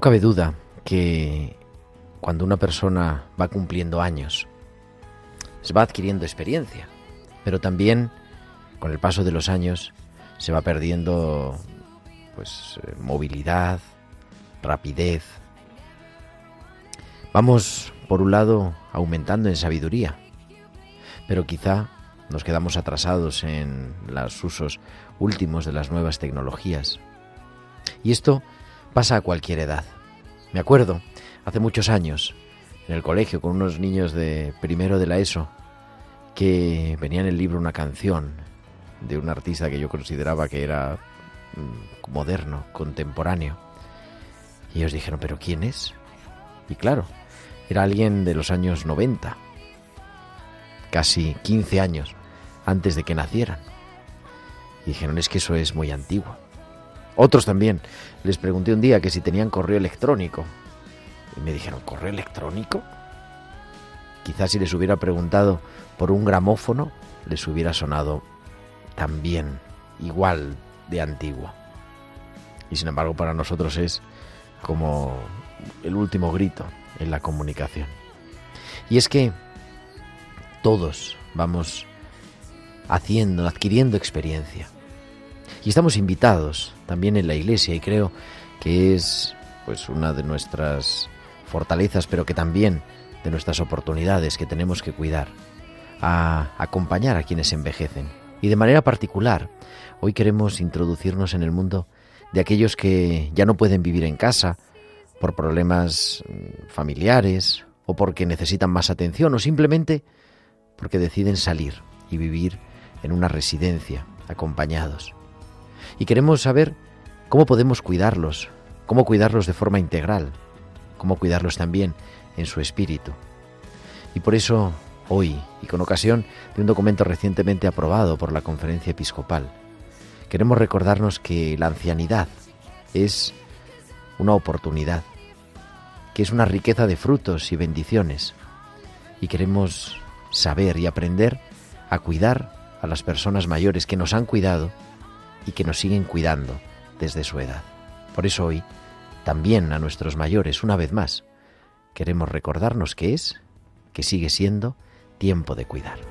No cabe duda que cuando una persona va cumpliendo años, se va adquiriendo experiencia, pero también con el paso de los años se va perdiendo pues eh, movilidad, rapidez. Vamos por un lado aumentando en sabiduría, pero quizá nos quedamos atrasados en los usos últimos de las nuevas tecnologías. Y esto pasa a cualquier edad. Me acuerdo, hace muchos años, en el colegio con unos niños de primero de la ESO, que venía en el libro una canción de un artista que yo consideraba que era mm, moderno, contemporáneo. Y ellos dijeron, ¿pero quién es? Y claro, era alguien de los años 90, casi 15 años antes de que nacieran. Y dijeron, es que eso es muy antiguo. Otros también. Les pregunté un día que si tenían correo electrónico. Y me dijeron, ¿correo electrónico? Quizás si les hubiera preguntado por un gramófono, les hubiera sonado también igual de antiguo. Y sin embargo para nosotros es como el último grito en la comunicación. Y es que todos vamos haciendo, adquiriendo experiencia. Y estamos invitados también en la iglesia y creo que es pues una de nuestras fortalezas, pero que también de nuestras oportunidades que tenemos que cuidar, a acompañar a quienes envejecen. Y de manera particular, hoy queremos introducirnos en el mundo de aquellos que ya no pueden vivir en casa por problemas mm, familiares o porque necesitan más atención o simplemente porque deciden salir y vivir en una residencia acompañados. Y queremos saber cómo podemos cuidarlos, cómo cuidarlos de forma integral, cómo cuidarlos también en su espíritu. Y por eso, hoy, y con ocasión de un documento recientemente aprobado por la Conferencia Episcopal, queremos recordarnos que la ancianidad es una oportunidad, que es una riqueza de frutos y bendiciones, y queremos saber y aprender a cuidar a las personas mayores que nos han cuidado y que nos siguen cuidando desde su edad. Por eso hoy, también a nuestros mayores, una vez más, queremos recordarnos que es, que sigue siendo, tiempo de cuidar.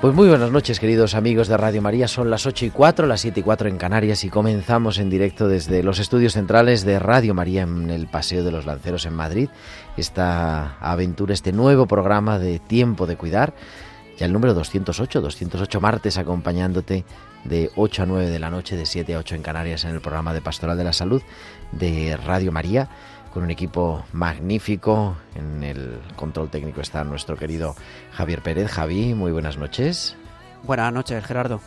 Pues muy buenas noches, queridos amigos de Radio María. Son las 8 y 4, las 7 y 4 en Canarias y comenzamos en directo desde los estudios centrales de Radio María en el Paseo de los Lanceros en Madrid. Esta aventura, este nuevo programa de Tiempo de Cuidar. Ya el número 208, 208 martes acompañándote de 8 a 9 de la noche, de 7 a 8 en Canarias en el programa de Pastoral de la Salud de Radio María con un equipo magnífico. En el control técnico está nuestro querido Javier Pérez. Javi, muy buenas noches. Buenas noches, Gerardo.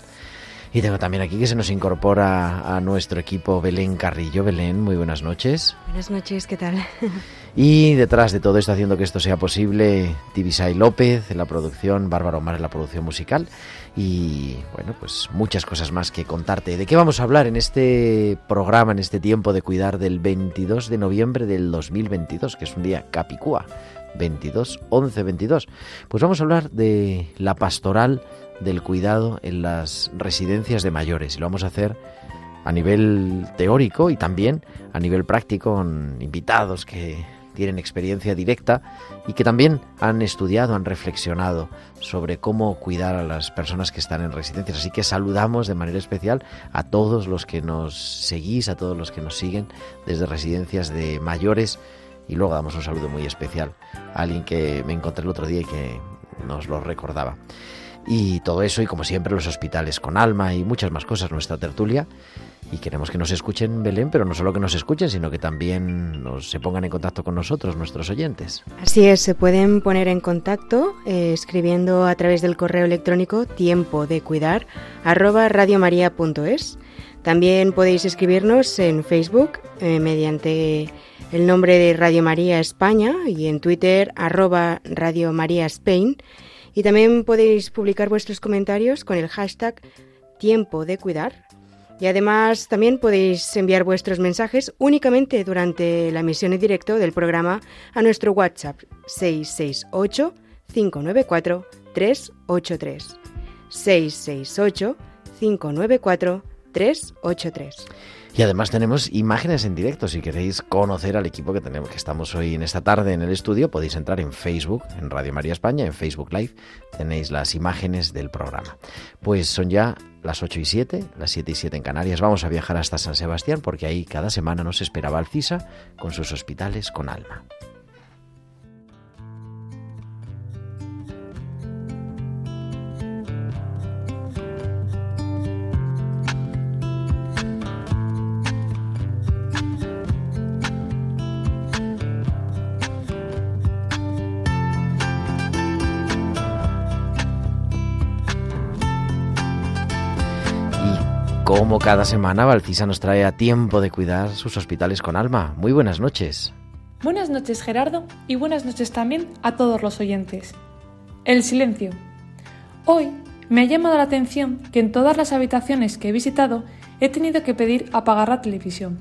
Y tengo también aquí que se nos incorpora a nuestro equipo Belén Carrillo. Belén, muy buenas noches. Buenas noches, ¿qué tal? Y detrás de todo esto, haciendo que esto sea posible, Tibisay López en la producción, Bárbara Omar en la producción musical y, bueno, pues muchas cosas más que contarte. ¿De qué vamos a hablar en este programa, en este tiempo de cuidar del 22 de noviembre del 2022, que es un día capicúa? 22, 11, 22. Pues vamos a hablar de la pastoral del cuidado en las residencias de mayores y lo vamos a hacer a nivel teórico y también a nivel práctico con invitados que tienen experiencia directa y que también han estudiado, han reflexionado sobre cómo cuidar a las personas que están en residencias. Así que saludamos de manera especial a todos los que nos seguís, a todos los que nos siguen desde residencias de mayores y luego damos un saludo muy especial a alguien que me encontré el otro día y que nos lo recordaba. Y todo eso, y como siempre, los hospitales con alma y muchas más cosas, nuestra tertulia. Y queremos que nos escuchen, Belén, pero no solo que nos escuchen, sino que también nos, se pongan en contacto con nosotros, nuestros oyentes. Así es, se pueden poner en contacto eh, escribiendo a través del correo electrónico tiempo de cuidar arroba radiomaria.es. También podéis escribirnos en Facebook eh, mediante el nombre de Radio María España y en Twitter arroba Radio María Spain. Y también podéis publicar vuestros comentarios con el hashtag tiempo de cuidar. Y además también podéis enviar vuestros mensajes únicamente durante la emisión en directo del programa a nuestro WhatsApp 668 594 383. 668 594 383. Y además tenemos imágenes en directo. Si queréis conocer al equipo que tenemos, que estamos hoy en esta tarde en el estudio, podéis entrar en Facebook, en Radio María España, en Facebook Live, tenéis las imágenes del programa. Pues son ya las 8 y 7, las 7 y 7 en Canarias. Vamos a viajar hasta San Sebastián porque ahí cada semana nos esperaba Alcisa con sus hospitales con alma. Cada semana, Valcisa nos trae a tiempo de cuidar sus hospitales con alma. Muy buenas noches. Buenas noches, Gerardo, y buenas noches también a todos los oyentes. El silencio. Hoy me ha llamado la atención que en todas las habitaciones que he visitado he tenido que pedir apagar la televisión.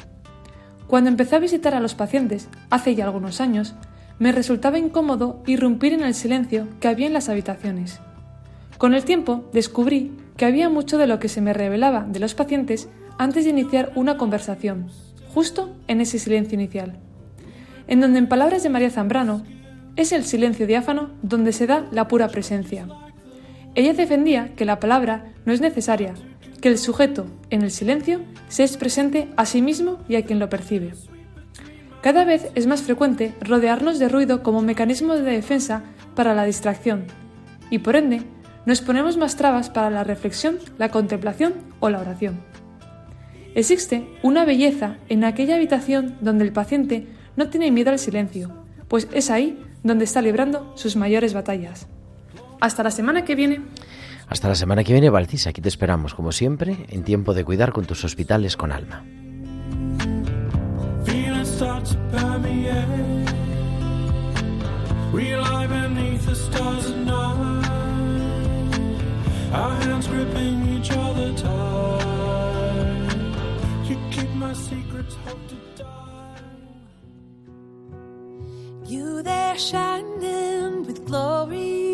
Cuando empecé a visitar a los pacientes, hace ya algunos años, me resultaba incómodo irrumpir en el silencio que había en las habitaciones. Con el tiempo descubrí que había mucho de lo que se me revelaba de los pacientes antes de iniciar una conversación, justo en ese silencio inicial, en donde en palabras de María Zambrano, es el silencio diáfano donde se da la pura presencia. Ella defendía que la palabra no es necesaria, que el sujeto, en el silencio, se es presente a sí mismo y a quien lo percibe. Cada vez es más frecuente rodearnos de ruido como mecanismo de defensa para la distracción, y por ende nos ponemos más trabas para la reflexión, la contemplación o la oración. Existe una belleza en aquella habitación donde el paciente no tiene miedo al silencio, pues es ahí donde está librando sus mayores batallas. Hasta la semana que viene. Hasta la semana que viene, Valcis. Aquí te esperamos, como siempre, en tiempo de cuidar con tus hospitales con alma. Our hands gripping each other tight. You keep my secrets, hope to die. You there shining with glory.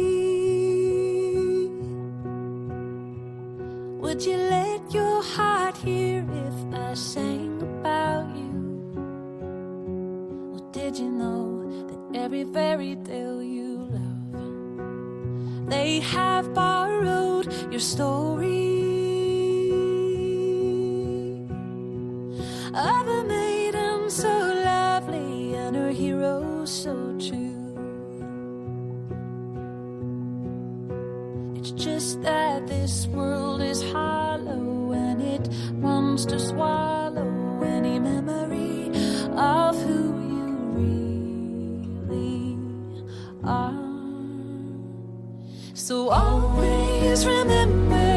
Would you let your heart hear if I sang about you? Or did you know that every fairy tale you love, they have borrowed? Your story of a maiden so lovely and her hero so true. It's just that this world is hollow and it wants to swallow So always remember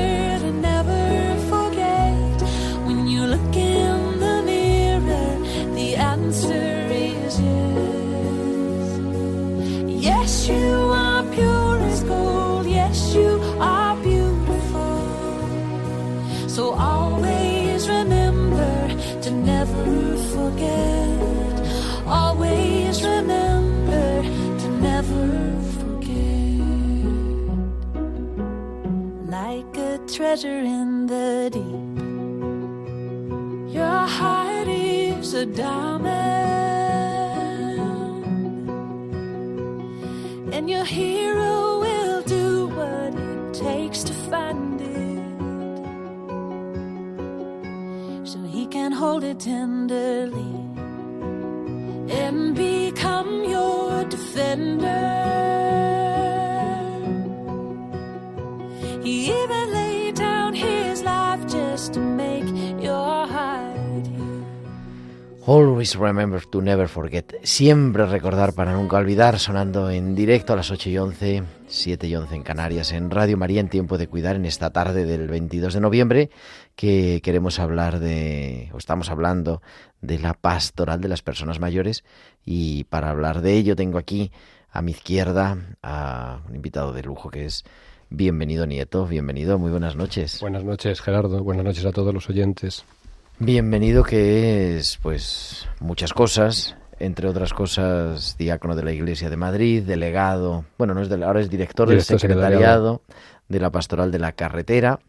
treasure in the deep, your heart is a diamond, and your hero will do what it takes to find it, so he can hold it tenderly and become your defender. Always remember to never forget. Siempre recordar para nunca olvidar, sonando en directo a las 8 y 11, 7 y 11 en Canarias, en Radio María en Tiempo de Cuidar, en esta tarde del 22 de noviembre, que queremos hablar de, o estamos hablando de la pastoral de las personas mayores. Y para hablar de ello, tengo aquí a mi izquierda a un invitado de lujo que es Bienvenido Nieto. Bienvenido, muy buenas noches. Buenas noches, Gerardo. Buenas noches a todos los oyentes. Bienvenido que es pues muchas cosas, entre otras cosas diácono de la Iglesia de Madrid, delegado, bueno, no es del, ahora es director, del secretariado de la Pastoral de la Carretera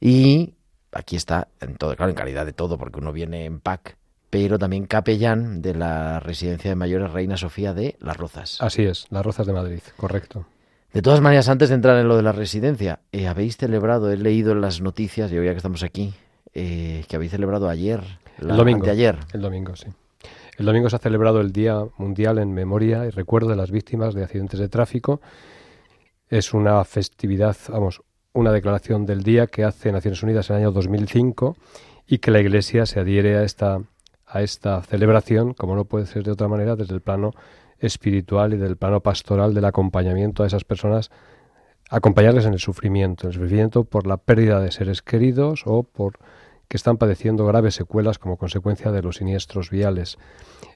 y aquí está en todo, claro, en calidad de todo porque uno viene en PAC, pero también capellán de la Residencia de Mayores Reina Sofía de Las Rozas. Así es, Las Rozas de Madrid, correcto. De todas maneras, antes de entrar en lo de la residencia, eh, habéis celebrado, he leído en las noticias, yo ya que estamos aquí, eh, que habéis celebrado ayer, la, el domingo. ayer. El domingo, sí. El domingo se ha celebrado el Día Mundial en memoria y recuerdo de las víctimas de accidentes de tráfico. Es una festividad, vamos, una declaración del día que hace Naciones Unidas en el año 2005 y que la Iglesia se adhiere a esta, a esta celebración, como no puede ser de otra manera, desde el plano espiritual y del plano pastoral del acompañamiento a esas personas, acompañarles en el sufrimiento, en el sufrimiento por la pérdida de seres queridos o por que están padeciendo graves secuelas como consecuencia de los siniestros viales.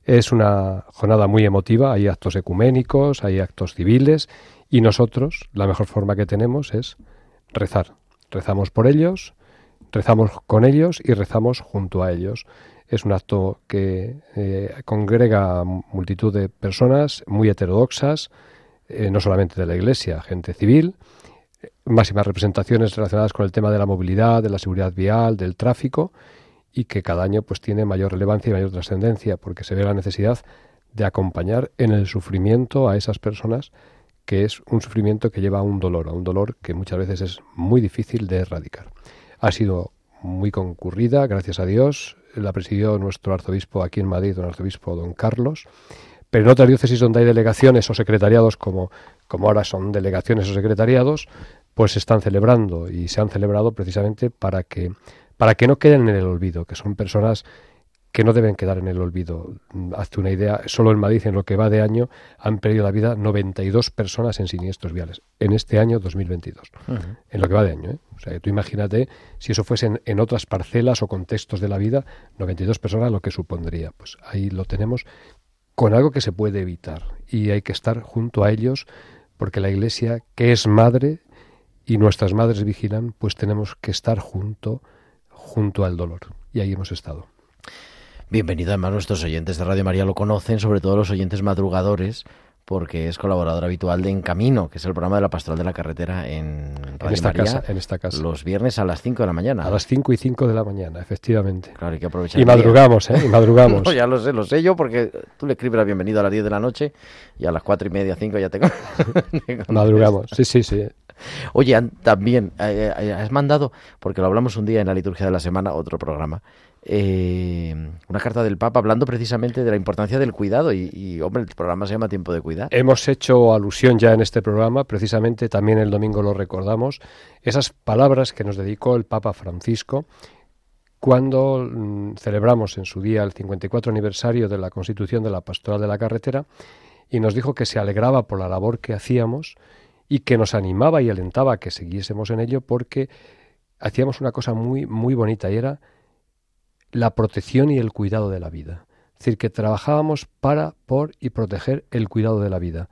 Es una jornada muy emotiva, hay actos ecuménicos, hay actos civiles y nosotros la mejor forma que tenemos es rezar. Rezamos por ellos, rezamos con ellos y rezamos junto a ellos. Es un acto que eh, congrega multitud de personas muy heterodoxas, eh, no solamente de la Iglesia, gente civil, máximas representaciones relacionadas con el tema de la movilidad, de la seguridad vial, del tráfico, y que cada año pues tiene mayor relevancia y mayor trascendencia, porque se ve la necesidad de acompañar en el sufrimiento a esas personas, que es un sufrimiento que lleva a un dolor, a un dolor que muchas veces es muy difícil de erradicar. Ha sido muy concurrida, gracias a Dios, la presidió nuestro arzobispo aquí en Madrid, don arzobispo don Carlos, pero en otras diócesis donde hay delegaciones o secretariados, como, como ahora son delegaciones o secretariados, pues se están celebrando y se han celebrado precisamente para que, para que no queden en el olvido, que son personas que no deben quedar en el olvido. Hazte una idea, solo en Madrid en lo que va de año han perdido la vida 92 personas en siniestros viales, en este año 2022, uh -huh. en lo que va de año. ¿eh? O sea, tú imagínate si eso fuese en, en, otras parcelas o contextos de la vida, 92 personas lo que supondría. Pues ahí lo tenemos con algo que se puede evitar y hay que estar junto a ellos porque la Iglesia, que es madre y nuestras madres vigilan, pues tenemos que estar junto, junto al dolor. Y ahí hemos estado. Bienvenido además nuestros oyentes de Radio María lo conocen, sobre todo los oyentes madrugadores, porque es colaborador habitual de En Camino, que es el programa de la Pastoral de la Carretera en Radio en esta María, casa, en esta casa. Los viernes a las 5 de la mañana. A las 5 y 5 de la mañana, efectivamente. Claro, hay que aprovechar. Y madrugamos, ¿eh? Y madrugamos. no, ya lo sé, lo sé yo, porque tú le escribes la bienvenida a las 10 de la noche y a las 4 y media, 5 ya te... madrugamos, sí, sí, sí. Oye, también eh, has mandado, porque lo hablamos un día en la liturgia de la semana, otro programa, eh, una carta del Papa hablando precisamente de la importancia del cuidado y, hombre, el programa se llama Tiempo de Cuidar. Hemos hecho alusión ya en este programa, precisamente también el domingo lo recordamos, esas palabras que nos dedicó el Papa Francisco cuando mmm, celebramos en su día el 54 aniversario de la constitución de la Pastoral de la Carretera y nos dijo que se alegraba por la labor que hacíamos y que nos animaba y alentaba a que siguiésemos en ello porque hacíamos una cosa muy muy bonita y era la protección y el cuidado de la vida. Es decir, que trabajábamos para, por y proteger el cuidado de la vida.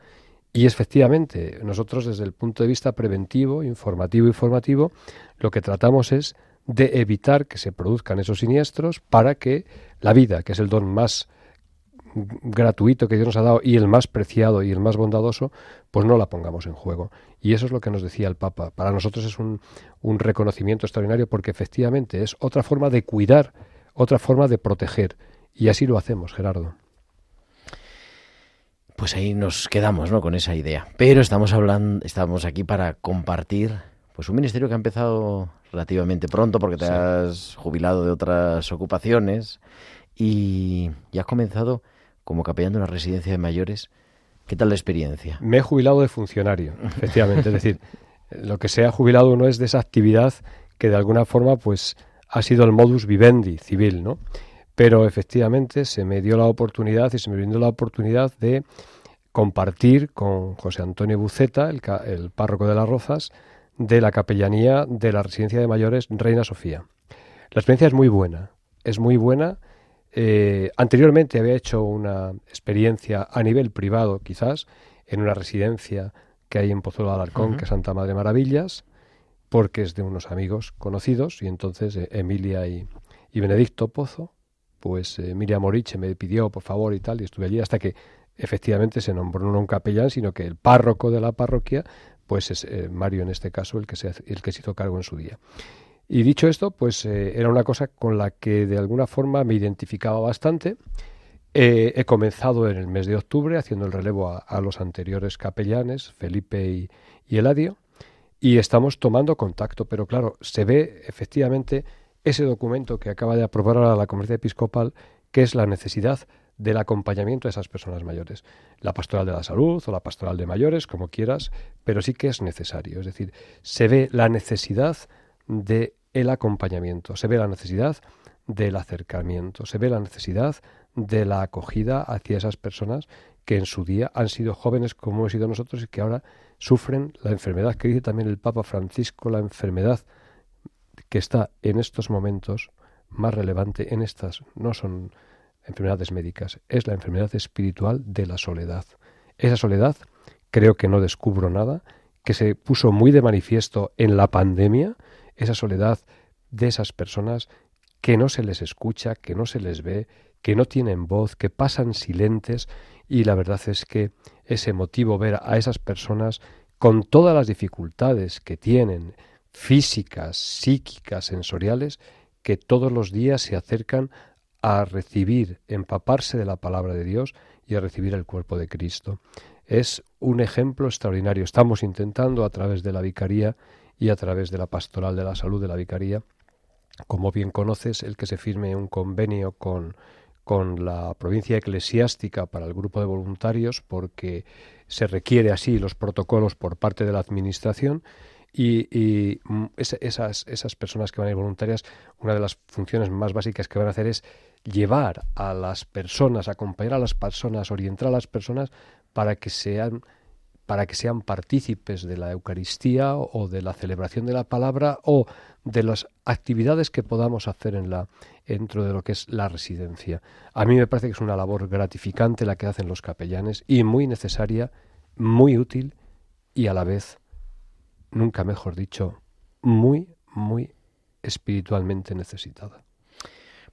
Y efectivamente, nosotros desde el punto de vista preventivo, informativo y formativo, lo que tratamos es de evitar que se produzcan esos siniestros para que la vida, que es el don más gratuito que Dios nos ha dado y el más preciado y el más bondadoso, pues no la pongamos en juego. Y eso es lo que nos decía el Papa. Para nosotros es un, un reconocimiento extraordinario porque efectivamente es otra forma de cuidar, otra forma de proteger. Y así lo hacemos, Gerardo. Pues ahí nos quedamos, ¿no? Con esa idea. Pero estamos hablando, estamos aquí para compartir, pues un ministerio que ha empezado relativamente pronto porque te Sí. has jubilado de otras ocupaciones y, y has comenzado como capellán de una residencia de mayores. ¿Qué tal la experiencia? Me he jubilado de funcionario, efectivamente. es decir, lo que se ha jubilado uno es de esa actividad que de alguna forma pues ha sido el modus vivendi civil, ¿no? Pero efectivamente se me dio la oportunidad y se me brindó la oportunidad de compartir con José Antonio Buceta, el, párroco de las Rozas, de la capellanía de la residencia de mayores Reina Sofía. La experiencia es muy buena, es muy buena. Eh, anteriormente había hecho una experiencia a nivel privado, quizás, en una residencia que hay en Pozuelo de Alarcón, que es Santa Madre Maravillas, porque es de unos amigos conocidos, y entonces eh, Emilia y, y Benedicto Pozo, pues eh, Miriam Moriche me pidió por favor y tal, y estuve allí hasta que efectivamente se nombró no un capellán, sino que el párroco de la parroquia, pues es eh, Mario en este caso el que, se, el que se hizo cargo en su día. Y dicho esto, pues era una cosa con la que de alguna forma me identificaba bastante. He comenzado en el mes de octubre haciendo el relevo a, a los anteriores capellanes, Felipe y, y Eladio, y estamos tomando contacto, pero claro, se ve efectivamente ese documento que acaba de aprobar ahora la Conferencia Episcopal, que es la necesidad del acompañamiento de esas personas mayores. La pastoral de la salud o la pastoral de mayores, como quieras, pero sí que es necesario. Es decir, se ve la necesidad de el acompañamiento, se ve la necesidad del acercamiento, se ve la necesidad de la acogida hacia esas personas que en su día han sido jóvenes como hemos sido nosotros y que ahora sufren la enfermedad que dice también el Papa Francisco, la enfermedad que está en estos momentos más relevante en estas no son enfermedades médicas, es la enfermedad espiritual de la soledad. Esa soledad, creo que no descubro nada, que se puso muy de manifiesto en la pandemia, esa soledad de esas personas que no se les escucha, que no se les ve, que no tienen voz, que pasan silentes y la verdad es que es emotivo ver a esas personas con todas las dificultades que tienen, físicas, psíquicas, sensoriales, que todos los días se acercan a recibir, empaparse de la palabra de Dios y a recibir el cuerpo de Cristo. Es un ejemplo extraordinario. Estamos intentando a través de la vicaría y a través de la pastoral de la salud de la vicaría, como bien conoces, el que se firme un convenio con, con la provincia eclesiástica para el grupo de voluntarios, porque se requiere así los protocolos por parte de la administración y, mm, es- esas, esas personas que van a ir voluntarias, una de las funciones más básicas que van a hacer es llevar a las personas, acompañar a las personas, orientar a las personas para que sean para que sean partícipes de la Eucaristía o de la celebración de la palabra o de las actividades que podamos hacer en la dentro de lo que es la residencia. A mí me parece que es una labor gratificante la que hacen los capellanes y muy necesaria, muy útil y a la vez, nunca mejor dicho, muy, muy espiritualmente necesitada.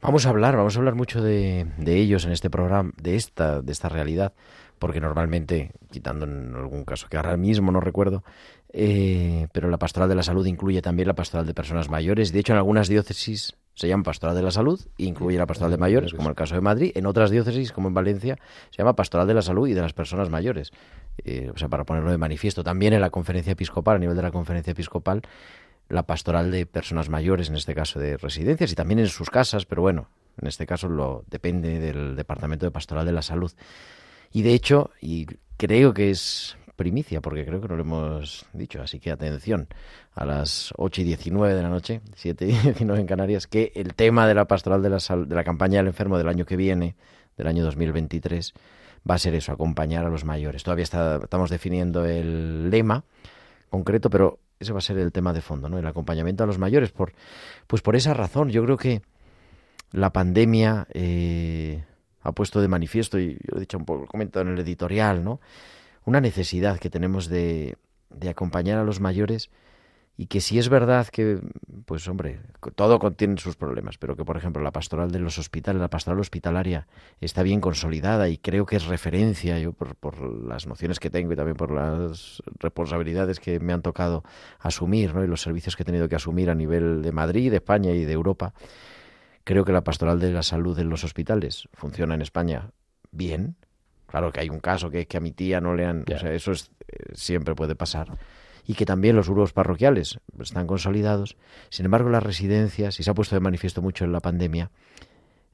Vamos a hablar, vamos a hablar mucho de, de ellos en este programa, de esta, de esta realidad, porque normalmente, quitando en algún caso que ahora mismo no recuerdo, eh, pero la pastoral de la salud incluye también la pastoral de personas mayores. De hecho, en algunas diócesis se llama pastoral de la salud e incluye la pastoral de mayores, como el caso de Madrid. En otras diócesis, como en Valencia, se llama pastoral de la salud y de las personas mayores. Eh, o sea, para ponerlo de manifiesto, también en la conferencia episcopal, a nivel de la conferencia episcopal, la pastoral de personas mayores, en este caso de residencias y también en sus casas, pero bueno, en este caso lo depende del Departamento de Pastoral de la Salud. Y de hecho, y creo que es primicia, porque creo que no lo hemos dicho, así que atención, a las 8 y 19 de la noche, 7 y 19 en Canarias, que el tema de la pastoral de la, sal- de la campaña del enfermo del año que viene, del año 2023, va a ser eso, acompañar a los mayores. Todavía está- estamos definiendo el lema concreto, pero ese va a ser el tema de fondo, ¿no? El acompañamiento a los mayores. Por, pues por esa razón, yo creo que la pandemia eh, ha puesto de manifiesto, y yo lo he dicho un poco, comentado en el editorial, ¿no? Una necesidad que tenemos de, de acompañar a los mayores y que si es verdad que, pues hombre, todo contiene sus problemas, pero que por ejemplo la pastoral de los hospitales, la pastoral hospitalaria está bien consolidada y creo que es referencia, yo por, por las nociones que tengo y también por las responsabilidades que me han tocado asumir, ¿no? y los servicios que he tenido que asumir a nivel de Madrid, de España y de Europa, creo que la pastoral de la salud en los hospitales funciona en España bien. Claro que hay un caso que es que a mi tía no le han... O sea, eso es, eh, siempre puede pasar y que también los grupos parroquiales están consolidados. Sin embargo, las residencias, y se ha puesto de manifiesto mucho en la pandemia,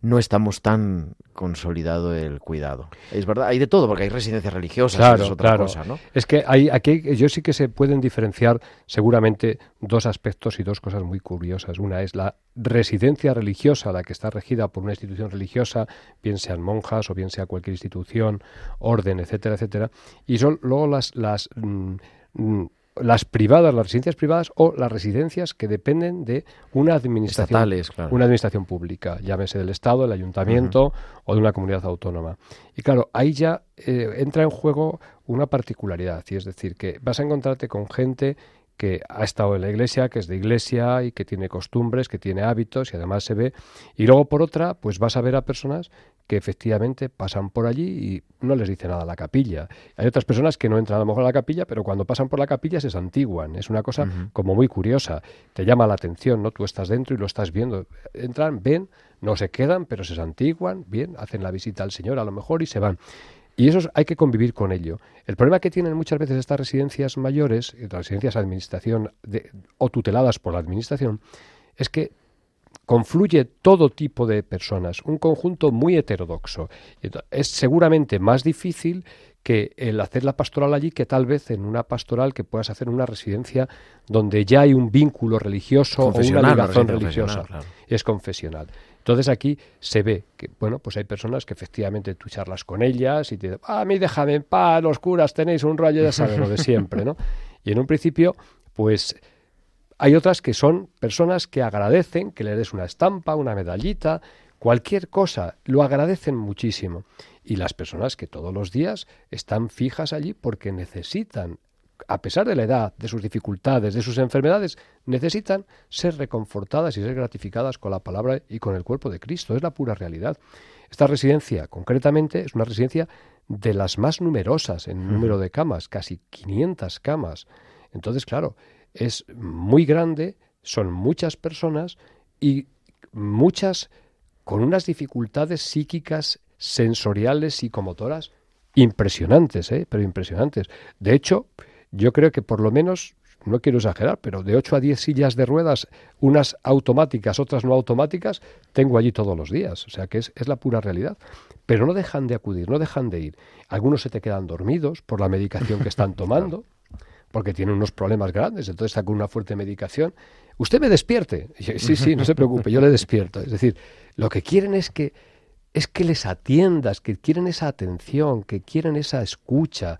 no estamos tan consolidado el cuidado. Es verdad, hay de todo, porque hay residencias religiosas, claro, es otra claro. cosa, ¿no? Es que hay, aquí yo sí que se pueden diferenciar seguramente dos aspectos y dos cosas muy curiosas. Una es la residencia religiosa, la que está regida por una institución religiosa, bien sean monjas o bien sea cualquier institución, orden, etcétera, etcétera. Y son luego las, las mm, mm, las privadas, las residencias privadas o las residencias que dependen de una administración, Estatales, claro. una administración pública, llámese del Estado, del Ayuntamiento o de una comunidad autónoma. Y claro, ahí ya eh, entra en juego una particularidad, y es decir, que vas a encontrarte con gente que ha estado en la iglesia, que es de iglesia y que tiene costumbres, que tiene hábitos y además se ve. Y luego por otra, pues vas a ver a personas que efectivamente pasan por allí y no les dice nada a la capilla. Hay otras personas que no entran a lo mejor a la capilla, pero cuando pasan por la capilla se santiguan. Es una cosa como muy curiosa. Te llama la atención, ¿no? Tú estás dentro y lo estás viendo. Entran, ven, no se quedan, pero se santiguan, bien, hacen la visita al Señor a lo mejor y se van. Y eso es- hay que convivir con ello. El problema que tienen muchas veces estas residencias mayores, eh, residencias de administración de- o tuteladas por la administración, es que confluye todo tipo de personas, un conjunto muy heterodoxo. Es seguramente más difícil que el hacer la pastoral allí que tal vez en una pastoral que puedas hacer en una residencia donde ya hay un vínculo religioso o una ligación religiosa. claro. Es confesional. Entonces aquí se ve que, bueno, pues hay personas que efectivamente tú charlas con ellas y te dicen, "Ah, a mí déjame en paz, los curas tenéis un rollo, ya saben, lo de siempre, ¿no? Y en un principio, pues hay otras que son personas que agradecen que le des una estampa, una medallita, cualquier cosa, lo agradecen muchísimo. Y las personas que todos los días están fijas allí porque necesitan, a pesar de la edad, de sus dificultades, de sus enfermedades, necesitan ser reconfortadas y ser gratificadas con la palabra y con el cuerpo de Cristo. Es la pura realidad. Esta residencia, concretamente, es una residencia de las más numerosas en número de camas, casi 500 camas. Entonces, claro, es muy grande, son muchas personas y muchas con unas dificultades psíquicas, sensoriales, psicomotoras impresionantes, ¿eh? pero impresionantes. De hecho, yo creo que por lo menos, no quiero exagerar, pero de 8 a 10 sillas de ruedas, unas automáticas, otras no automáticas, tengo allí todos los días. O sea que es, es la pura realidad. Pero no dejan de acudir, no dejan de ir. Algunos se te quedan dormidos por la medicación que están tomando porque tienen unos problemas grandes, entonces está con una fuerte medicación. Usted me despierte. Sí, sí, no se preocupe, yo le despierto. Es decir, lo que quieren es que es que les atiendas, que quieren esa atención, que quieren esa escucha.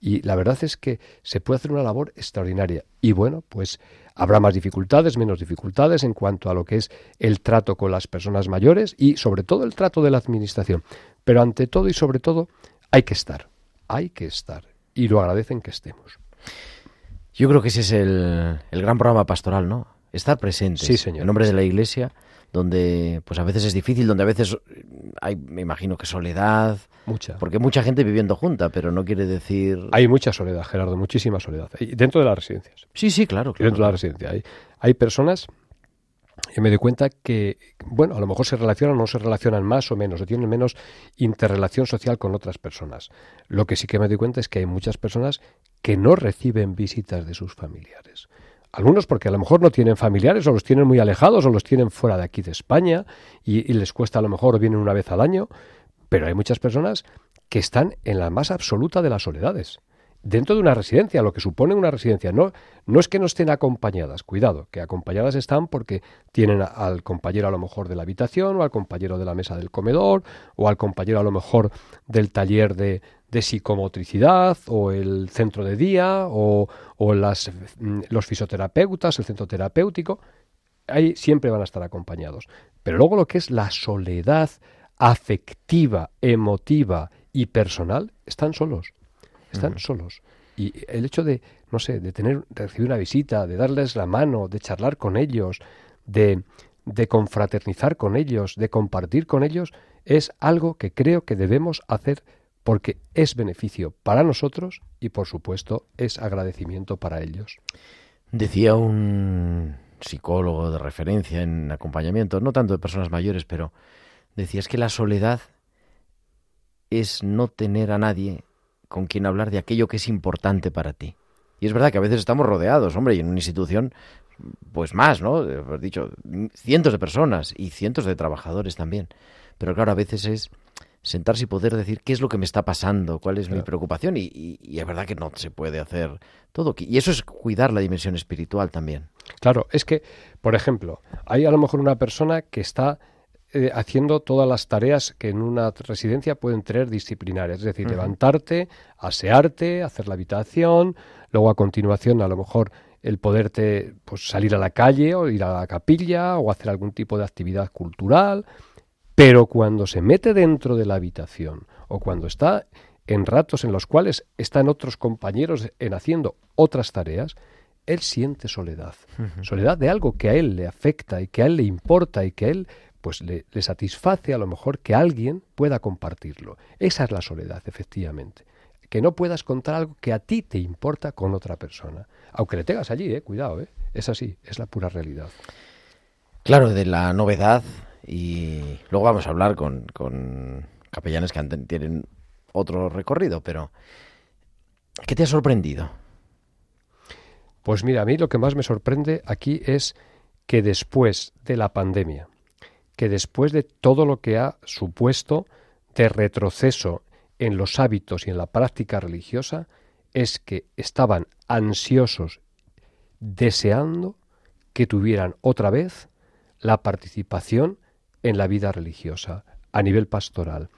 Y la verdad es que se puede hacer una labor extraordinaria. Y bueno, pues habrá más dificultades, menos dificultades en cuanto a lo que es el trato con las personas mayores y sobre todo el trato de la administración. Pero ante todo y sobre todo hay que estar, hay que estar. Y lo agradecen que estemos. Yo creo que ese es el, el gran programa pastoral, ¿no? Estar Sí, señor. en nombre de la Iglesia, donde pues a veces es difícil, donde a veces hay, me imagino que soledad, Mucha. porque mucha gente viviendo junta, pero no quiere decir... Hay mucha soledad, Gerardo, muchísima soledad. Dentro de las residencias. Sí, sí, claro. dentro de la residencia. Hay, hay personas y me doy cuenta que, bueno, a lo mejor se relacionan o no se relacionan más o menos, o tienen menos interrelación social con otras personas. Lo que sí que me doy cuenta es que hay muchas personas que no reciben visitas de sus familiares. Algunos porque a lo mejor no tienen familiares o los tienen muy alejados o los tienen fuera de aquí de España y, y les cuesta a lo mejor o vienen una vez al año, pero hay muchas personas que están en la más absoluta de las soledades dentro de una residencia, lo que supone una residencia. No, no es que no estén acompañadas, cuidado, que acompañadas están porque tienen al compañero a lo mejor de la habitación, o al compañero de la mesa del comedor, o al compañero a lo mejor del taller de, de psicomotricidad, o el centro de día, o, o las, mm, los fisioterapeutas, el centro terapéutico. Ahí siempre van a estar acompañados. Pero luego lo que es la soledad afectiva, emotiva y personal, están solos están solos. Y el hecho de, no sé, de tener, de recibir una visita, de darles la mano, de charlar con ellos, de, de confraternizar con ellos, de compartir con ellos, es algo que creo que debemos hacer porque es beneficio para nosotros y por supuesto es agradecimiento para ellos. Decía un psicólogo de referencia en acompañamiento, no tanto de personas mayores, pero decía es que la soledad es no tener a nadie con quien hablar de aquello que es importante para ti. Y es verdad que a veces estamos rodeados, hombre, y en una institución, pues más, ¿no? Has dicho, cientos de personas y cientos de trabajadores también. Pero claro, a veces es sentarse y poder decir qué es lo que me está pasando, cuál es mi preocupación y, es verdad que no se puede hacer todo. Y eso es cuidar la dimensión espiritual también. Claro, es que, por ejemplo, hay a lo mejor una persona que está eh, haciendo todas las tareas que en una residencia pueden tener disciplinarias, es decir, levantarte, asearte, hacer la habitación, luego a continuación a lo mejor el poderte pues, salir a la calle o ir a la capilla o hacer algún tipo de actividad cultural, pero cuando se mete dentro de la habitación o cuando está en ratos en los cuales están otros compañeros en haciendo otras tareas, él siente soledad. Soledad de algo que a él le afecta y que a él le importa y que a él pues le, le, satisface a lo mejor que alguien pueda compartirlo. Esa es la soledad, efectivamente. Que no puedas contar algo que a ti te importa con otra persona. Aunque le tengas allí, eh, cuidado, eh. es así, es la pura realidad. Claro, de la novedad y luego vamos a hablar con, con capellanes que tienen otro recorrido, pero ¿qué te ha sorprendido? Pues mira, a mí lo que más me sorprende aquí es que después de la pandemia, que después de todo lo que ha supuesto de retroceso en los hábitos y en la práctica religiosa, es que estaban ansiosos, deseando que tuvieran otra vez la participación en la vida religiosa, a nivel pastoral,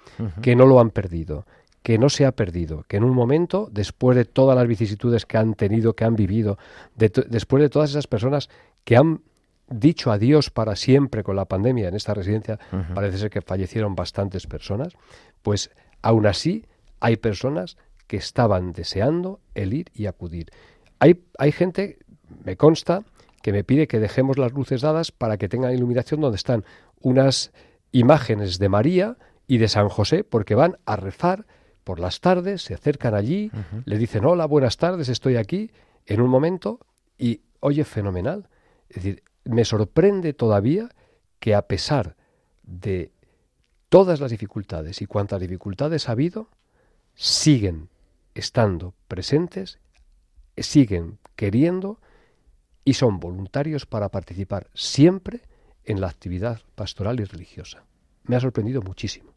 que no lo han perdido, que no se ha perdido, que en un momento, después de todas las vicisitudes que han tenido, que han vivido, después de todas esas personas que han dicho adiós para siempre con la pandemia en esta residencia, parece ser que fallecieron bastantes personas, pues aún así hay personas que estaban deseando el ir y acudir. Hay, hay gente, me consta, que me pide que dejemos las luces dadas para que tengan iluminación donde están unas imágenes de María y de San José porque van a rezar por las tardes, se acercan allí, le dicen hola, buenas tardes, estoy aquí, en un momento, y oye, fenomenal. Es decir, me sorprende todavía que a pesar de todas las dificultades y cuantas dificultades ha habido, siguen estando presentes, siguen queriendo y son voluntarios para participar siempre en la actividad pastoral y religiosa. Me ha sorprendido muchísimo.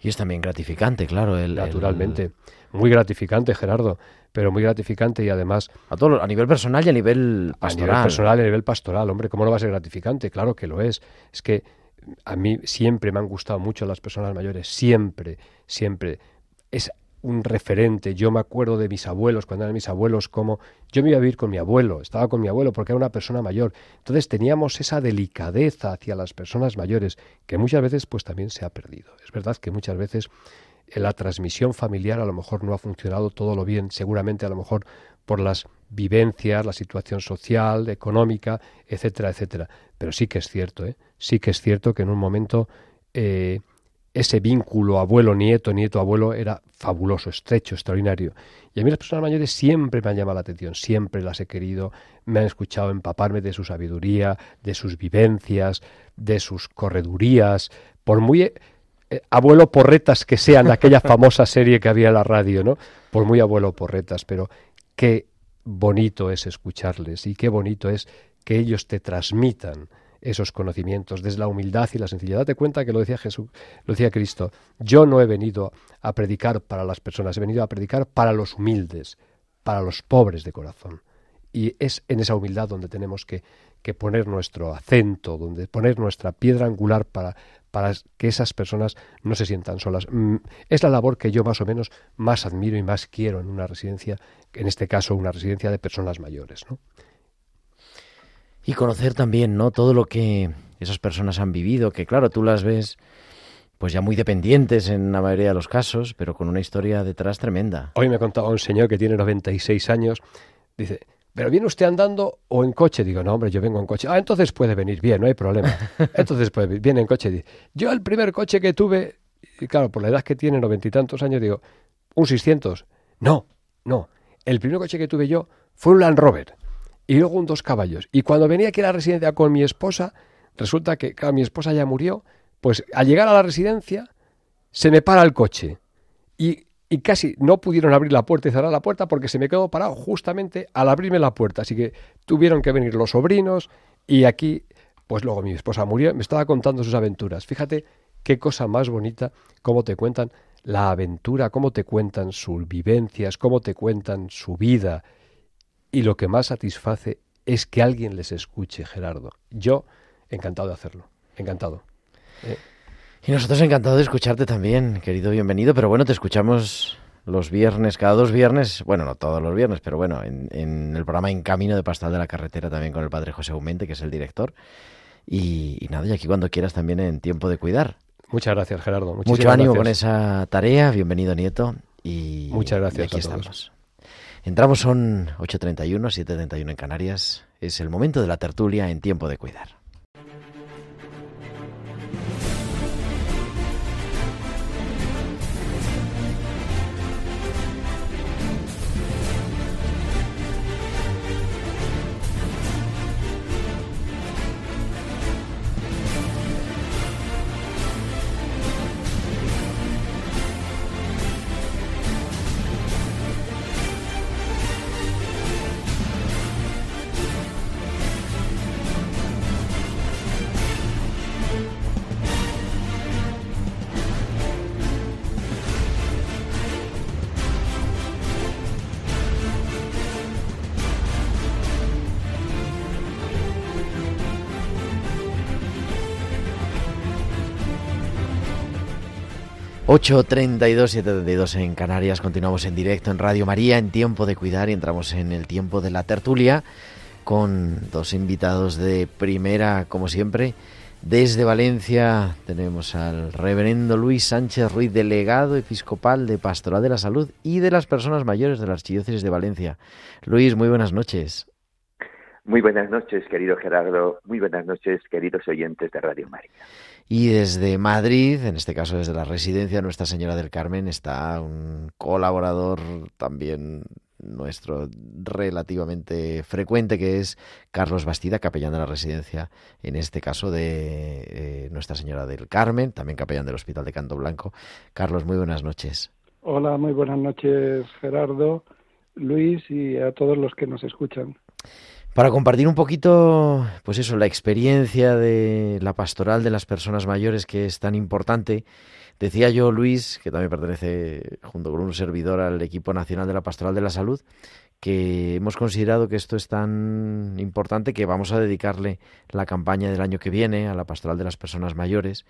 Y es también gratificante, claro. El, Naturalmente. Muy gratificante, Gerardo, pero muy gratificante y además... A, todo, a nivel personal y a nivel pastoral. A nivel personal y a nivel pastoral, hombre, ¿cómo no va a ser gratificante? Claro que lo es. Es que a mí siempre me han gustado mucho las personas mayores, siempre, siempre. Es un referente. Yo me acuerdo de mis abuelos, cuando eran mis abuelos, como yo me iba a vivir con mi abuelo, estaba con mi abuelo porque era una persona mayor. Entonces teníamos esa delicadeza hacia las personas mayores que muchas veces pues también se ha perdido. Es verdad que muchas veces la transmisión familiar a lo mejor no ha funcionado todo lo bien, seguramente a lo mejor por las vivencias, la situación social, económica, etcétera, etcétera. Pero sí que es cierto, ¿eh? sí que es cierto que en un momento eh, ese vínculo abuelo-nieto, nieto-abuelo era fabuloso, estrecho, extraordinario. Y a mí las personas mayores siempre me han llamado la atención, siempre las he querido, me han escuchado empaparme de su sabiduría, de sus vivencias, de sus corredurías, por muy eh, abuelo porretas que sean aquella famosa serie que había en la radio, ¿no? Por muy abuelo porretas, pero qué bonito es escucharles y qué bonito es que ellos te transmitan esos conocimientos, desde la humildad y la sencillez. Date cuenta que lo decía Jesús, lo decía Cristo, yo no he venido a predicar para las personas, he venido a predicar para los humildes, para los pobres de corazón. Y es en esa humildad donde tenemos que, que poner nuestro acento, donde poner nuestra piedra angular para, para que esas personas no se sientan solas. Mm, es la labor que yo más o menos más admiro y más quiero en una residencia, en este caso una residencia de personas mayores. ¿no? Y conocer también, ¿no? Todo lo que esas personas han vivido, que claro, tú las ves pues ya muy dependientes en la mayoría de los casos, pero con una historia detrás tremenda. Hoy me contaba un señor que tiene 96 años, dice, ¿pero viene usted andando o en coche? Digo, no, hombre, yo vengo en coche. Ah, entonces puede venir bien, no hay problema. Entonces puede venir, viene en coche. Dice, yo el primer coche que tuve, y claro, por la edad que tiene, noventa y tantos años, digo, un 600. No, no. El primer coche que tuve yo fue un Land Rover y luego un dos caballos. Y cuando venía aquí a la residencia con mi esposa, resulta que, mi esposa ya murió pues al llegar a la residencia se me para el coche y, casi no pudieron abrir la puerta y cerrar la puerta porque se me quedó parado justamente al abrirme la puerta. Así que tuvieron que venir los sobrinos y aquí, pues luego mi esposa murió, me estaba contando sus aventuras. Fíjate qué cosa más bonita, cómo te cuentan la aventura, cómo te cuentan sus vivencias, cómo te cuentan su vida. Y lo que más satisface es que alguien les escuche, Gerardo. Yo, encantado de hacerlo, encantado. Y nosotros encantados de escucharte también, querido bienvenido, pero bueno, te escuchamos los viernes, cada dos viernes, bueno, no todos los viernes, pero bueno, en, el programa En Camino de Pastal de la Carretera también con el padre José Aumente, que es el director. Y, nada, y aquí cuando quieras también en Tiempo de Cuidar. Muchas gracias, Gerardo. Mucho ánimo con esa tarea, bienvenido, Nieto. Y Muchas gracias. aquí estamos. Entramos, son 8.31, 7.31 en Canarias. Es el momento de la tertulia en Tiempo de Cuidar. 8.32, 7.32 en Canarias. Continuamos en directo en Radio María, en Tiempo de Cuidar y entramos en el tiempo de la tertulia con dos invitados de primera, como siempre. Desde Valencia tenemos al reverendo Luis Sánchez Ruiz, delegado episcopal de Pastoral de la Salud y de las Personas Mayores de la Archidiócesis de Valencia. Luis, muy buenas noches. Muy buenas noches, querido Gerardo. Muy buenas noches, queridos oyentes de Radio María. Y desde Madrid, en este caso desde la residencia Nuestra Señora del Carmen, está un colaborador también nuestro relativamente frecuente, que es Carlos Bastida, capellán de la residencia, en este caso de eh, Nuestra Señora del Carmen, también capellán del Hospital de Canto Blanco. Carlos, muy buenas noches. Hola, muy buenas noches, Gerardo, Luis y a todos los que nos escuchan para compartir un poquito, pues eso, la experiencia de la pastoral de las personas mayores que es tan importante. Decía yo, Luis, que también pertenece junto con un servidor al equipo nacional de la pastoral de la salud, que hemos considerado que esto es tan importante que vamos a dedicarle la campaña del año que viene a la pastoral de las personas mayores,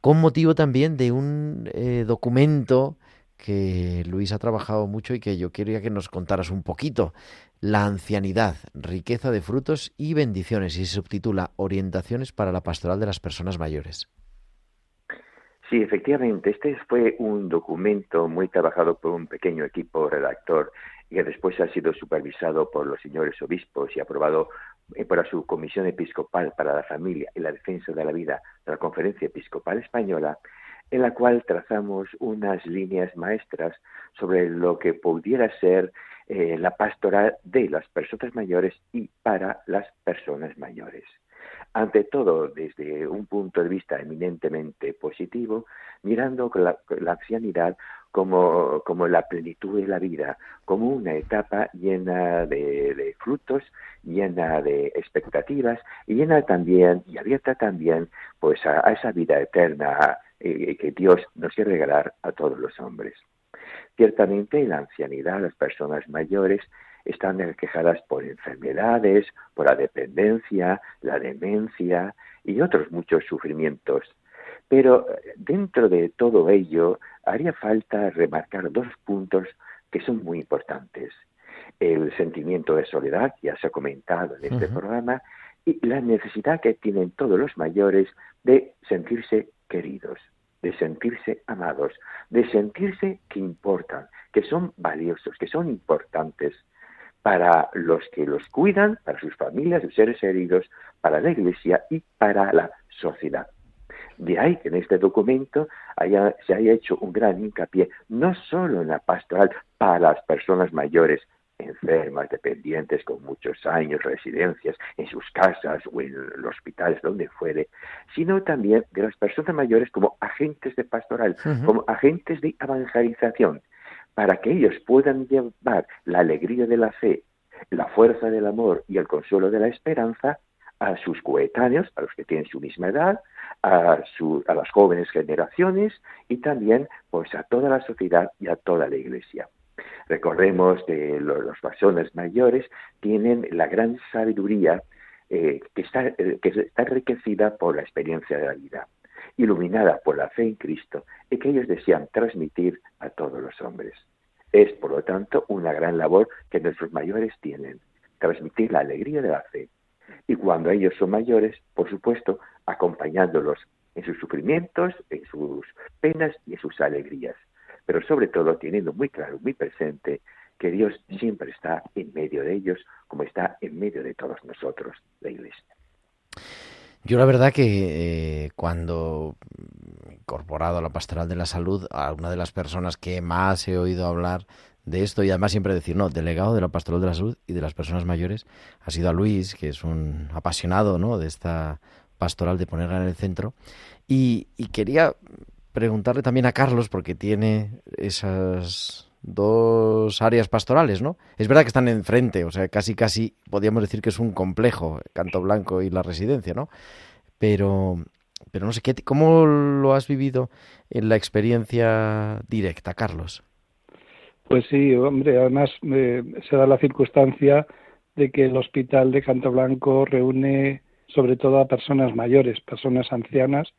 con motivo también de un eh, documento que Luis ha trabajado mucho y que yo quería que nos contaras un poquito. La ancianidad, riqueza de frutos y bendiciones, y se subtitula Orientaciones para la pastoral de las personas mayores. Sí, efectivamente, este fue un documento muy trabajado por un pequeño equipo redactor que después ha sido supervisado por los señores obispos y aprobado eh, por su Comisión Episcopal para la Familia y la Defensa de la Vida de la Conferencia Episcopal Española, en la cual trazamos unas líneas maestras sobre lo que pudiera ser eh, la pastoral de las personas mayores y para las personas mayores. Ante todo, desde un punto de vista eminentemente positivo, mirando la, ancianidad como, como, la plenitud de la vida, como una etapa llena de, frutos, llena de expectativas llena también y abierta también pues a esa vida eterna eh, que Dios nos quiere regalar a todos los hombres. Ciertamente en la ancianidad las personas mayores están quejadas por enfermedades, por la dependencia, la demencia y otros muchos sufrimientos. Pero eh, dentro de todo ello haría falta remarcar dos puntos que son muy importantes. El sentimiento de soledad, ya se ha comentado en este programa, y la necesidad que tienen todos los mayores de sentirse queridos. De sentirse amados, de sentirse que importan, que son valiosos, que son importantes para los que los cuidan, para sus familias, sus seres heridos, para la Iglesia y para la sociedad. De ahí que en este documento se haya hecho un gran hincapié no solo en la pastoral para las personas mayores, enfermas, dependientes con muchos años, residencias, en sus casas o en los hospitales, donde fuere, sino también de las personas mayores como agentes de pastoral, como agentes de evangelización, para que ellos puedan llevar la alegría de la fe, la fuerza del amor y el consuelo de la esperanza a sus coetáneos, a los que tienen su misma edad, a, a las jóvenes generaciones y también pues a toda la sociedad y a toda la Iglesia. Recordemos que los, personas mayores tienen la gran sabiduría eh, que, está, eh, que está enriquecida por la experiencia de la vida, iluminada por la fe en Cristo y que ellos desean transmitir a todos los hombres. Es, por lo tanto, una gran labor que nuestros mayores tienen, transmitir la alegría de la fe. Y cuando ellos son mayores, por supuesto, acompañándolos en sus sufrimientos, en sus penas y en sus alegrías pero sobre todo teniendo muy claro, muy presente que Dios siempre está en medio de ellos, como está en medio de todos nosotros, la Iglesia. Yo la verdad que eh, cuando incorporado a la pastoral de la salud, a una de las personas que más he oído hablar de esto y además siempre decir, no, delegado de la pastoral de la salud y de las personas mayores, ha sido a Luis, que es un apasionado ¿no? de esta pastoral de ponerla en el centro. Y, y quería preguntarle también a Carlos, porque tiene esas dos áreas pastorales, ¿no? Es verdad que están enfrente, o sea, casi casi podríamos decir que es un complejo, Canto Blanco y la residencia, ¿no? Pero, pero no sé, ¿qué, ¿cómo lo has vivido en la experiencia directa, Carlos? Pues sí, hombre, además eh, se da la circunstancia de que el hospital de Canto Blanco reúne sobre todo a personas mayores, personas ancianas,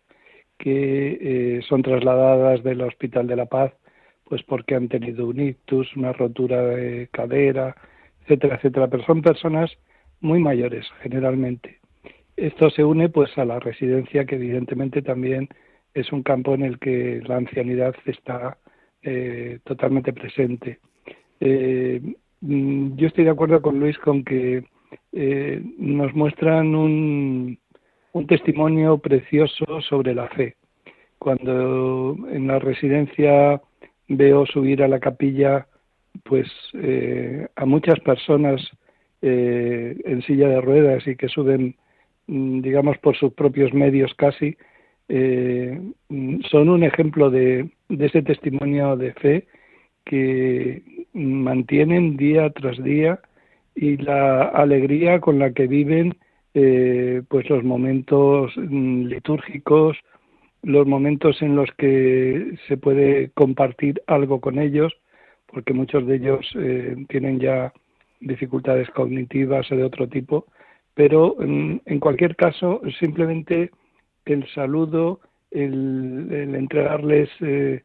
que eh, son trasladadas del Hospital de la Paz pues porque han tenido un ictus, una rotura de cadera, etcétera, etcétera, pero son personas muy mayores generalmente. Esto se une pues a la residencia que evidentemente también es un campo en el que la ancianidad está eh, totalmente presente. Eh, mm, yo estoy de acuerdo con Luis con que nos muestran un, un testimonio precioso sobre la fe. Cuando en la residencia veo subir a la capilla pues eh, a muchas personas eh, en silla de ruedas y que suben mm, digamos por sus propios medios casi eh, son un ejemplo de, de ese testimonio de fe que mantienen día tras día y la alegría con la que viven eh, pues los momentos mm, litúrgicos, los momentos en los que se puede compartir algo con ellos, porque muchos de ellos eh, tienen ya dificultades cognitivas o de otro tipo, pero mm, en, cualquier caso simplemente el saludo, el, entregarles eh,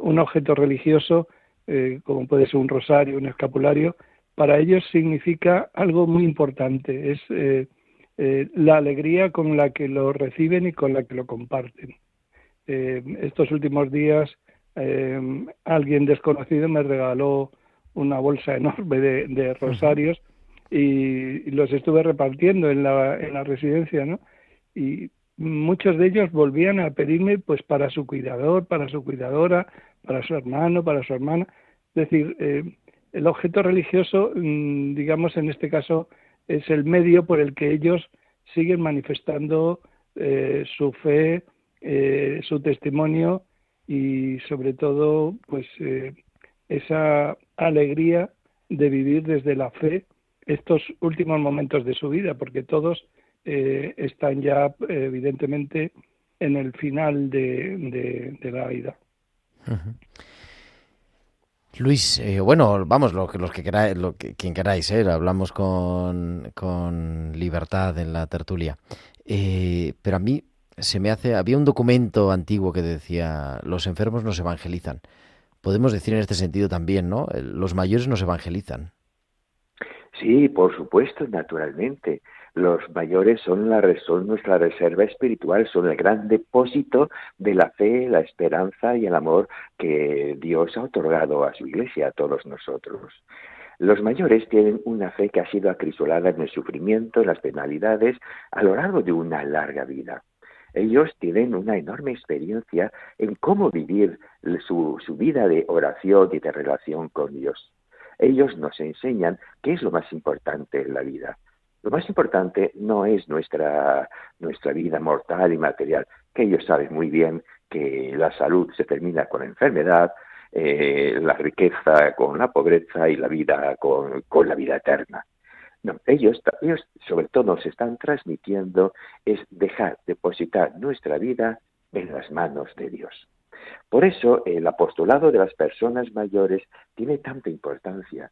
un objeto religioso, como puede ser un rosario, un escapulario, para ellos significa algo muy importante. Es eh, la alegría con la que lo reciben y con la que lo comparten. Eh, estos últimos días eh, alguien desconocido me regaló una bolsa enorme de, rosarios y, los estuve repartiendo en la, en la residencia, ¿no? Y muchos de ellos volvían a pedirme pues para su cuidador, para su cuidadora, para su hermano, para su hermana. Es decir, el objeto religioso, mm, digamos en este caso, es el medio por el que ellos siguen manifestando eh, su fe, eh, su testimonio y sobre todo pues eh, esa alegría de vivir desde la fe estos últimos momentos de su vida, porque todos están ya evidentemente en el final de, la vida. Luis, eh, bueno, vamos, lo, los que queráis, lo que, quien queráis, eh, hablamos con, con, libertad en la tertulia. Eh, pero a mí se me hace, había un documento antiguo que decía, los enfermos nos evangelizan. Podemos decir en este sentido también, ¿no? Los mayores nos evangelizan. Sí, por supuesto, naturalmente. Los mayores son, la, son nuestra reserva espiritual, son el gran depósito de la fe, la esperanza y el amor que Dios ha otorgado a su iglesia, a todos nosotros. Los mayores tienen una fe que ha sido acrisolada en el sufrimiento, en las penalidades, a lo largo de una larga vida. Ellos tienen una enorme experiencia en cómo vivir su, su vida de oración y de relación con Dios. Ellos nos enseñan qué es lo más importante en la vida. Lo más importante no es nuestra, nuestra vida mortal y material, que ellos saben muy bien que la salud se termina con la enfermedad, eh, la riqueza con la pobreza y la vida con, con la vida eterna. No, ellos, ellos sobre todo nos están transmitiendo es dejar depositar nuestra vida en las manos de Dios. Por eso el apostolado de las personas mayores tiene tanta importancia,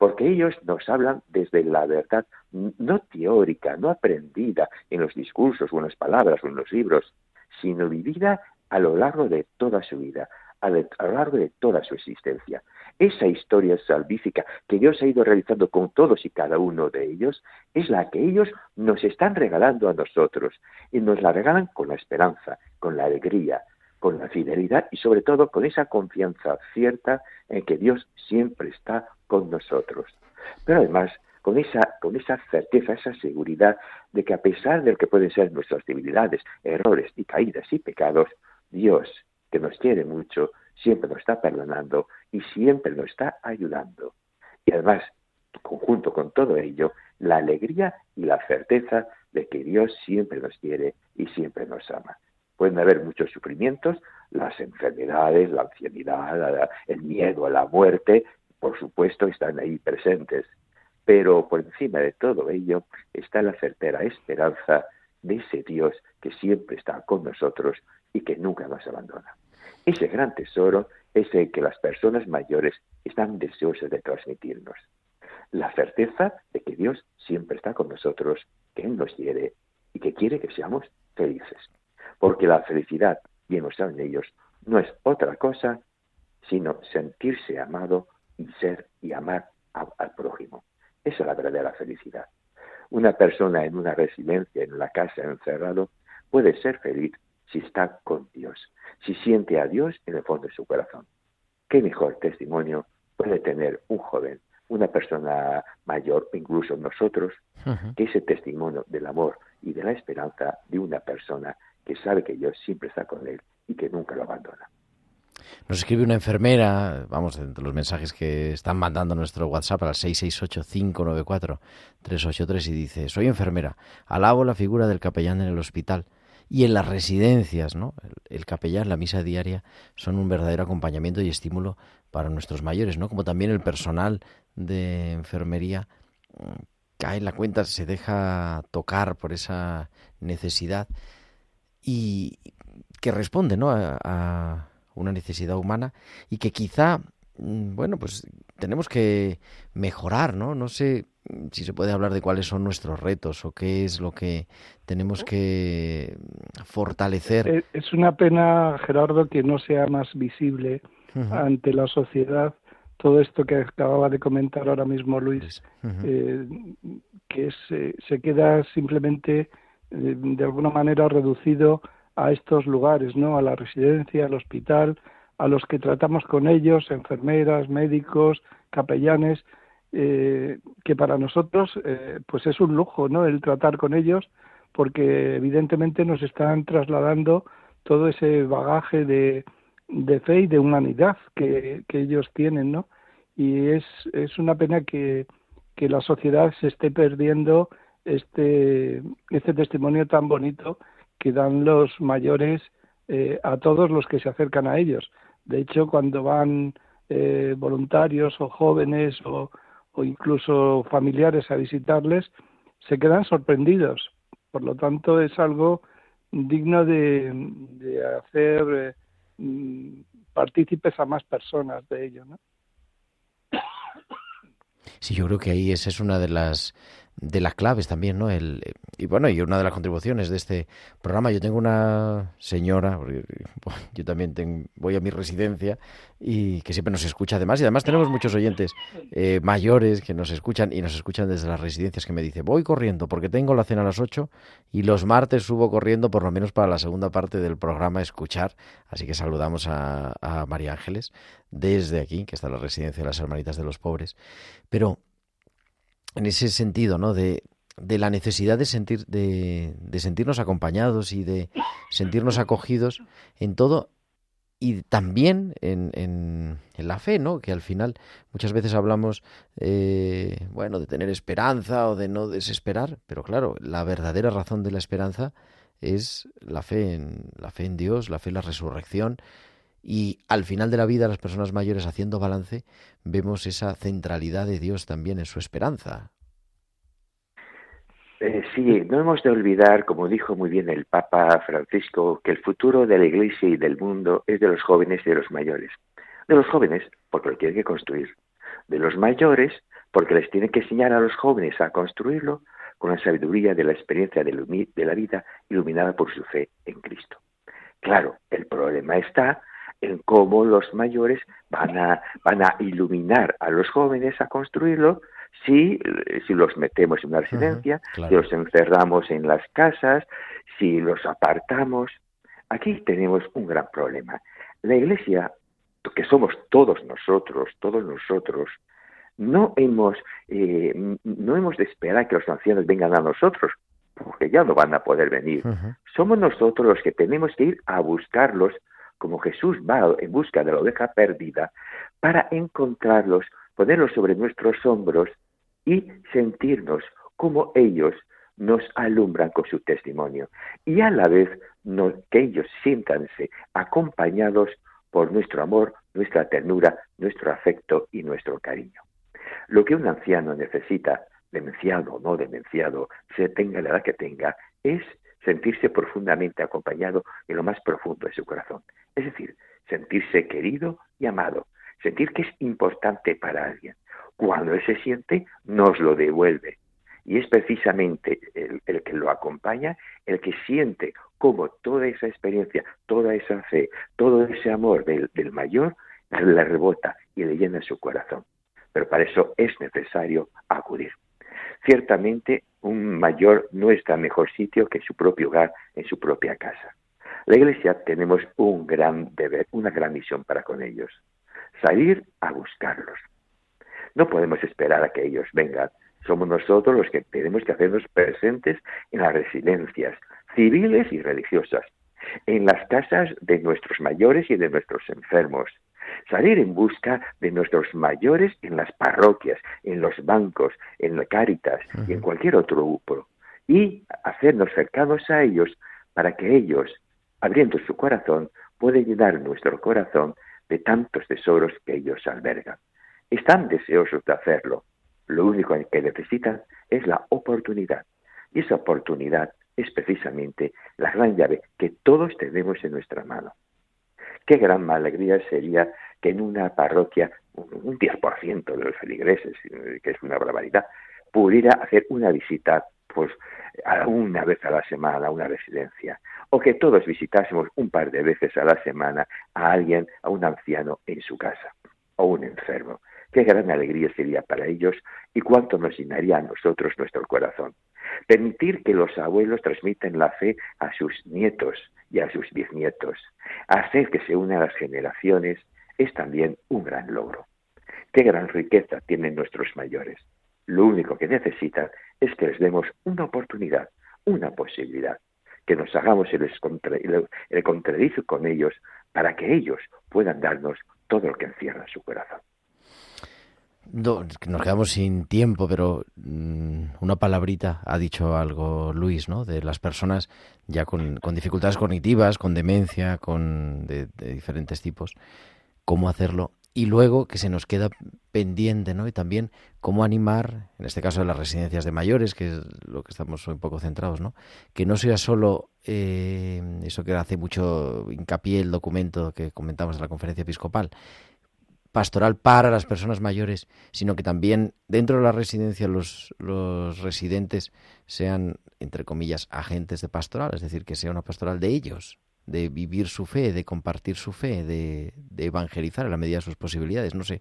porque ellos nos hablan desde la verdad no teórica, no aprendida en los discursos o en las palabras o en los libros, sino vivida a lo largo de toda su vida, a, lo largo de toda su existencia. Esa historia salvífica que Dios ha ido realizando con todos y cada uno de ellos es la que ellos nos están regalando a nosotros y nos la regalan con la esperanza, con la alegría, con la fidelidad y sobre todo con esa confianza cierta en que Dios siempre está con nosotros. Pero además con esa, con esa certeza, esa seguridad de que a pesar de lo que pueden ser nuestras debilidades, errores y caídas y pecados, Dios que nos quiere mucho, siempre nos está perdonando y siempre nos está ayudando. Y además, conjunto con todo ello, la alegría y la certeza de que Dios siempre nos quiere y siempre nos ama. Pueden haber muchos sufrimientos, las enfermedades, la ancianidad, el miedo a la muerte, por supuesto, están ahí presentes. Pero por encima de todo ello está la certera esperanza de ese Dios que siempre está con nosotros y que nunca nos abandona. Ese gran tesoro es el que las personas mayores están deseosas de transmitirnos. La certeza de que Dios siempre está con nosotros, que Él nos quiere y que quiere que seamos felices. Porque la felicidad, bien lo saben ellos, no es otra cosa sino sentirse amado ser y amar al prójimo. Esa es la verdadera felicidad. Una persona en una residencia, en una casa encerrado, puede ser feliz si está con Dios, si siente a Dios en el fondo de su corazón. ¿Qué mejor testimonio puede tener un joven, una persona mayor, incluso nosotros, que ese testimonio del amor y de la esperanza de una persona que sabe que Dios siempre está con él y que nunca lo abandona? Nos escribe una enfermera, vamos, entre los mensajes que están mandando nuestro WhatsApp al 668-594-383 y dice, soy enfermera, alabo la figura del capellán en el hospital y en las residencias, ¿no? El, capellán, la misa diaria, son un verdadero acompañamiento y estímulo para nuestros mayores, ¿no? Como también el personal de enfermería mm, cae en la cuenta, se deja tocar por esa necesidad y que responde, ¿no? a una necesidad humana y que quizá, mm, bueno, pues tenemos que mejorar, ¿no? No sé si se puede hablar de cuáles son nuestros retos o qué es lo que tenemos que fortalecer. Eh, es una pena, Gerardo, que no sea más visible ante la sociedad todo esto que acababa de comentar ahora mismo Luis, eh, que eh, se queda simplemente de alguna manera reducido a estos lugares, ¿no? A la residencia, al hospital, a los que tratamos con ellos, enfermeras, médicos, capellanes, eh, que para nosotros eh, pues es un lujo, ¿no? El tratar con ellos, porque evidentemente nos están trasladando todo ese bagaje de, fe y de humanidad que, que ellos tienen, ¿no? Y es, es una pena que, que la sociedad se esté perdiendo este, este testimonio tan bonito que dan los mayores eh, a todos los que se acercan a ellos. De hecho, cuando van eh, voluntarios o jóvenes o, incluso familiares a visitarles, se quedan sorprendidos. Por lo tanto, es algo digno de, hacer eh, mm, partícipes a más personas de ello. ¿no? Sí, yo creo que ahí esa es una de las de las claves también, ¿no? El, y bueno, y una de las contribuciones de este programa, yo tengo una señora, yo también voy a mi residencia y que siempre nos escucha además, y además tenemos muchos oyentes eh, mayores que nos escuchan y nos escuchan desde las residencias que me dice, voy corriendo porque tengo la cena a las 8 y los martes subo corriendo por lo menos para la segunda parte del programa escuchar, así que saludamos a, a María Ángeles desde aquí, que está en la residencia de las Hermanitas de los Pobres, pero en ese sentido, ¿no? De, de la necesidad de sentir, de, de, sentirnos acompañados y de sentirnos acogidos en todo y también en, en, en, la fe, ¿no? Que al final muchas veces hablamos, eh, bueno, de tener esperanza o de no desesperar, pero claro, la verdadera razón de la esperanza es la fe en la fe en Dios, la fe en la resurrección y al final de la vida, las personas mayores haciendo balance, vemos esa centralidad de Dios también en su esperanza. Eh, sí, no hemos de olvidar, como dijo muy bien el Papa Francisco, que el futuro de la Iglesia y del mundo es de los jóvenes y de los mayores. De los jóvenes, porque lo tienen que construir. De los mayores, porque les tienen que enseñar a los jóvenes a construirlo con la sabiduría de la experiencia de la vida iluminada por su fe en Cristo. Claro, el problema está en cómo los mayores van a, van a iluminar a los jóvenes a construirlo si, si los metemos en una residencia, si los encerramos en las casas, si los apartamos. Aquí tenemos un gran problema. La Iglesia, que somos todos nosotros, todos nosotros, no hemos, eh, no hemos de esperar que los ancianos vengan a nosotros, porque ya no van a poder venir. Somos nosotros los que tenemos que ir a buscarlos como Jesús va en busca de la oveja perdida, para encontrarlos, ponerlos sobre nuestros hombros y sentirnos como ellos nos alumbran con su testimonio y a la vez que ellos siéntanse acompañados por nuestro amor, nuestra ternura, nuestro afecto y nuestro cariño. Lo que un anciano necesita, demenciado o no demenciado, se tenga la edad que tenga, es sentirse profundamente acompañado en lo más profundo de su corazón. Es decir, sentirse querido y amado, sentir que es importante para alguien. Cuando él se siente, nos lo devuelve. Y es precisamente el, que lo acompaña el que siente cómo toda esa experiencia, toda esa fe, todo ese amor del, del mayor le rebota y le llena su corazón. Pero para eso es necesario acudir. Ciertamente, un mayor no está mejor sitio que su propio hogar, en su propia casa. La Iglesia tenemos un gran deber, una gran misión para con ellos, salir a buscarlos. No podemos esperar a que ellos vengan. Somos nosotros los que tenemos que hacernos presentes en las residencias civiles y religiosas, en las casas de nuestros mayores y de nuestros enfermos, salir en busca de nuestros mayores en las parroquias, en los bancos, en la Cáritas y en cualquier otro grupo, y hacernos cercanos a ellos para que ellos, abriendo su corazón, puedan llenar nuestro corazón de tantos tesoros que ellos albergan. Están deseosos de hacerlo. Lo único que necesitan es la oportunidad. Y esa oportunidad es precisamente la gran llave que todos tenemos en nuestra mano. Qué gran alegría sería que en una parroquia un 10% de los feligreses, que es una barbaridad, pudiera hacer una visita pues una vez a la semana a una residencia o que todos visitásemos un par de veces a la semana a alguien, a un anciano en su casa o un enfermo. Qué gran alegría sería para ellos y cuánto nos llenaría a nosotros nuestro corazón. Permitir que los abuelos transmitan la fe a sus nietos y a sus bisnietos. Hacer que se unan las generaciones es también un gran logro. Qué gran riqueza tienen nuestros mayores. Lo único que necesitan es que les demos una oportunidad, una posibilidad, que nos hagamos el, el contradicio con ellos para que ellos puedan darnos todo lo que encierra su corazón. Nos quedamos sin tiempo, pero mm, una palabrita ha dicho algo Luis, ¿no? De las personas ya con, dificultades cognitivas, con demencia, con de diferentes tipos, cómo hacerlo y luego que se nos queda pendiente, ¿no? Y también cómo animar, en este caso de las residencias de mayores, que es lo que estamos un poco centrados, ¿no? Que no sea solo eh, eso que hace mucho hincapié el documento que comentamos de la conferencia episcopal, pastoral para las personas mayores, sino que también dentro de la residencia los, residentes sean, entre comillas, agentes de pastoral, es decir, que sea una pastoral de ellos, de vivir su fe, de compartir su fe, de, evangelizar a la medida de sus posibilidades. No sé,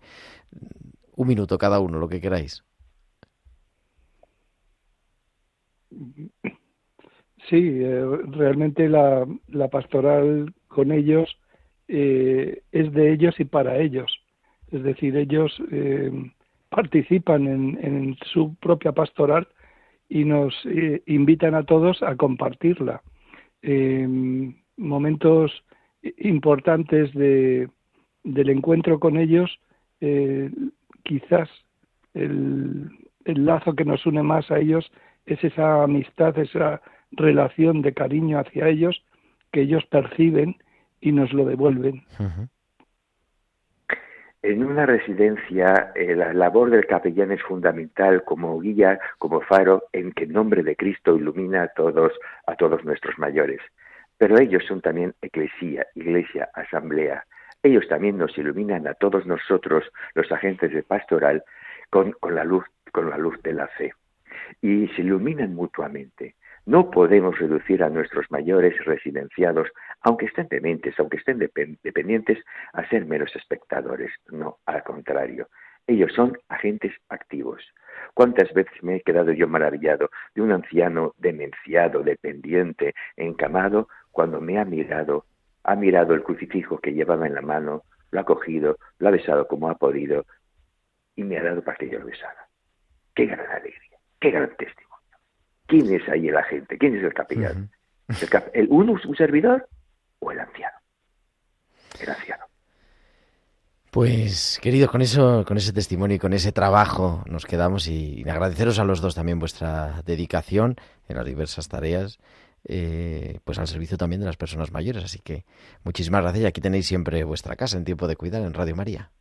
un minuto cada uno, lo que queráis. Sí, eh, realmente la, la, pastoral con ellos eh, es de ellos y para ellos. Es decir, ellos eh, participan en, en, su propia pastoral y nos eh, invitan a todos a compartirla. momentos importantes de, del encuentro con ellos, quizás el, el lazo que nos une más a ellos es esa amistad, esa relación de cariño hacia ellos que ellos perciben y nos lo devuelven. En una residencia, eh, la labor del capellán es fundamental como guía, como faro, en que en nombre de Cristo ilumina a todos, a todos nuestros mayores. Pero ellos son también eclesía, iglesia, asamblea. Ellos también nos iluminan a todos nosotros, los agentes de pastoral, con la luz, con la luz de la fe. Y se iluminan mutuamente. No podemos reducir a nuestros mayores residenciados, aunque estén dementes, aunque estén dependientes, a ser meros espectadores. No, al contrario. Ellos son agentes activos. ¿Cuántas veces me he quedado yo maravillado de un anciano demenciado, dependiente, encamado, cuando me ha mirado, ha mirado el crucifijo que llevaba en la mano, lo ha cogido, lo ha besado como ha podido y me ha dado para que yo lo besara? ¡Qué gran alegría! ¡Qué gran testimonio! ¿Quién es ahí el agente? ¿Quién es el capellán? ¿El, uno, un servidor o el anciano? El anciano. Pues, queridos, con eso, con ese testimonio y con ese trabajo nos quedamos y, agradeceros a los dos también vuestra dedicación en las diversas tareas, eh, pues al servicio también de las personas mayores. Así que muchísimas gracias y aquí tenéis siempre vuestra casa en tiempo de cuidar en Radio María.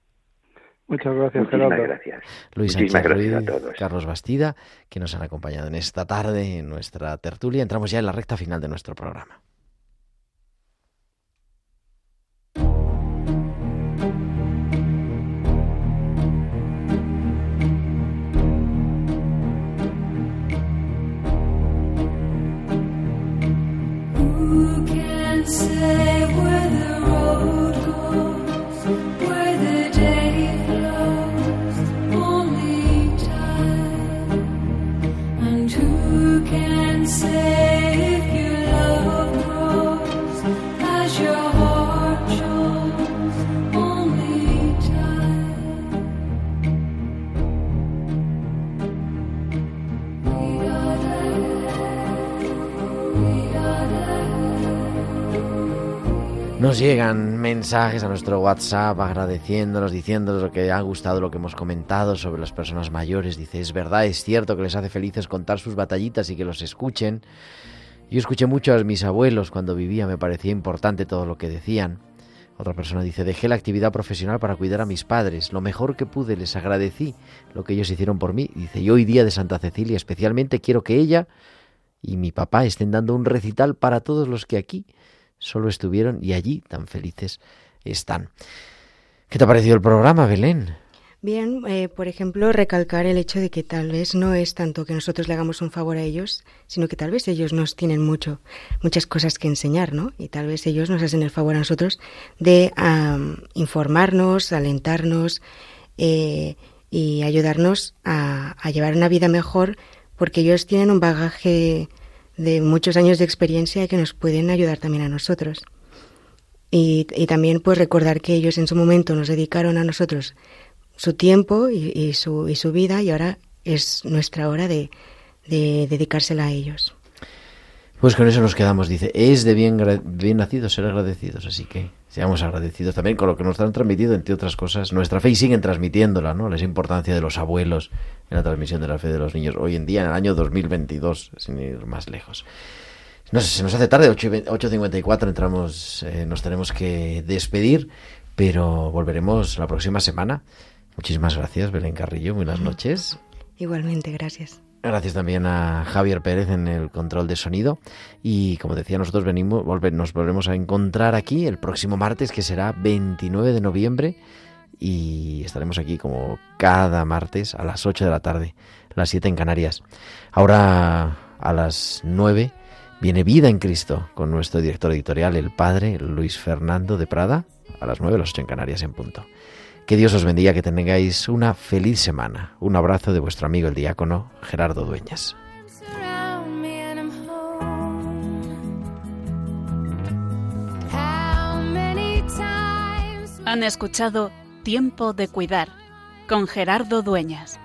Muchas gracias, Muchísimas gracias. Luis Muchísimas Sánchez gracias a todos. Carlos Bastida, que nos han acompañado en esta tarde en nuestra tertulia. Entramos ya en la recta final de nuestro programa. Llegan mensajes a nuestro WhatsApp agradeciéndonos, diciéndonos lo que ha gustado, lo que hemos comentado sobre las personas mayores. Dice, es verdad, es cierto que les hace felices contar sus batallitas y que los escuchen. Yo escuché mucho a mis abuelos cuando vivía, me parecía importante todo lo que decían. Otra persona dice, dejé la actividad profesional para cuidar a mis padres. Lo mejor que pude, les agradecí lo que ellos hicieron por mí. Dice, y hoy día de Santa Cecilia especialmente quiero que ella y mi papá estén dando un recital para todos los que aquí solo estuvieron y allí tan felices están. ¿Qué te ha parecido el programa, Belén? Bien, eh, por ejemplo, recalcar el hecho de que tal vez no es tanto que nosotros le hagamos un favor a ellos, sino que tal vez ellos nos tienen mucho, muchas cosas que enseñar, ¿no? Y tal vez ellos nos hacen el favor a nosotros de informarnos, alentarnos eh, y ayudarnos a llevar una vida mejor, porque ellos tienen un bagaje de muchos años de experiencia que nos pueden ayudar también a nosotros. Y, y también pues recordar que ellos en su momento nos dedicaron a nosotros su tiempo y, y su, y su vida y ahora es nuestra hora de, de dedicársela a ellos. Pues con eso nos quedamos, dice, es de bien, bien nacidos ser agradecidos, así que seamos agradecidos también con lo que nos han transmitido, entre otras cosas, nuestra fe y siguen transmitiéndola, ¿no? La importancia de los abuelos en la transmisión de la fe de los niños, hoy en día, en el año 2022, sin ir más lejos. No sé, se nos hace tarde, 8 y ve- 8.54, entramos, eh, nos tenemos que despedir, pero volveremos la próxima semana. Muchísimas gracias, Belén Carrillo, buenas noches. Igualmente, gracias. Gracias también a Javier Pérez en el control de sonido. Y como decía, nosotros venimos, volver, nos volvemos a encontrar aquí el próximo martes, que será 29 de noviembre. y estaremos aquí como cada martes a las 8 de la tarde, las 7 en Canarias. Ahora a las 9 viene Vida en Cristo con nuestro director editorial, el padre Luis Fernando de Prada, a las 9, las 8 en Canarias en punto. Que Dios os bendiga, que tengáis una feliz semana. Un abrazo de vuestro amigo el diácono Gerardo Dueñas. Han escuchado Tiempo de Cuidar con Gerardo Dueñas.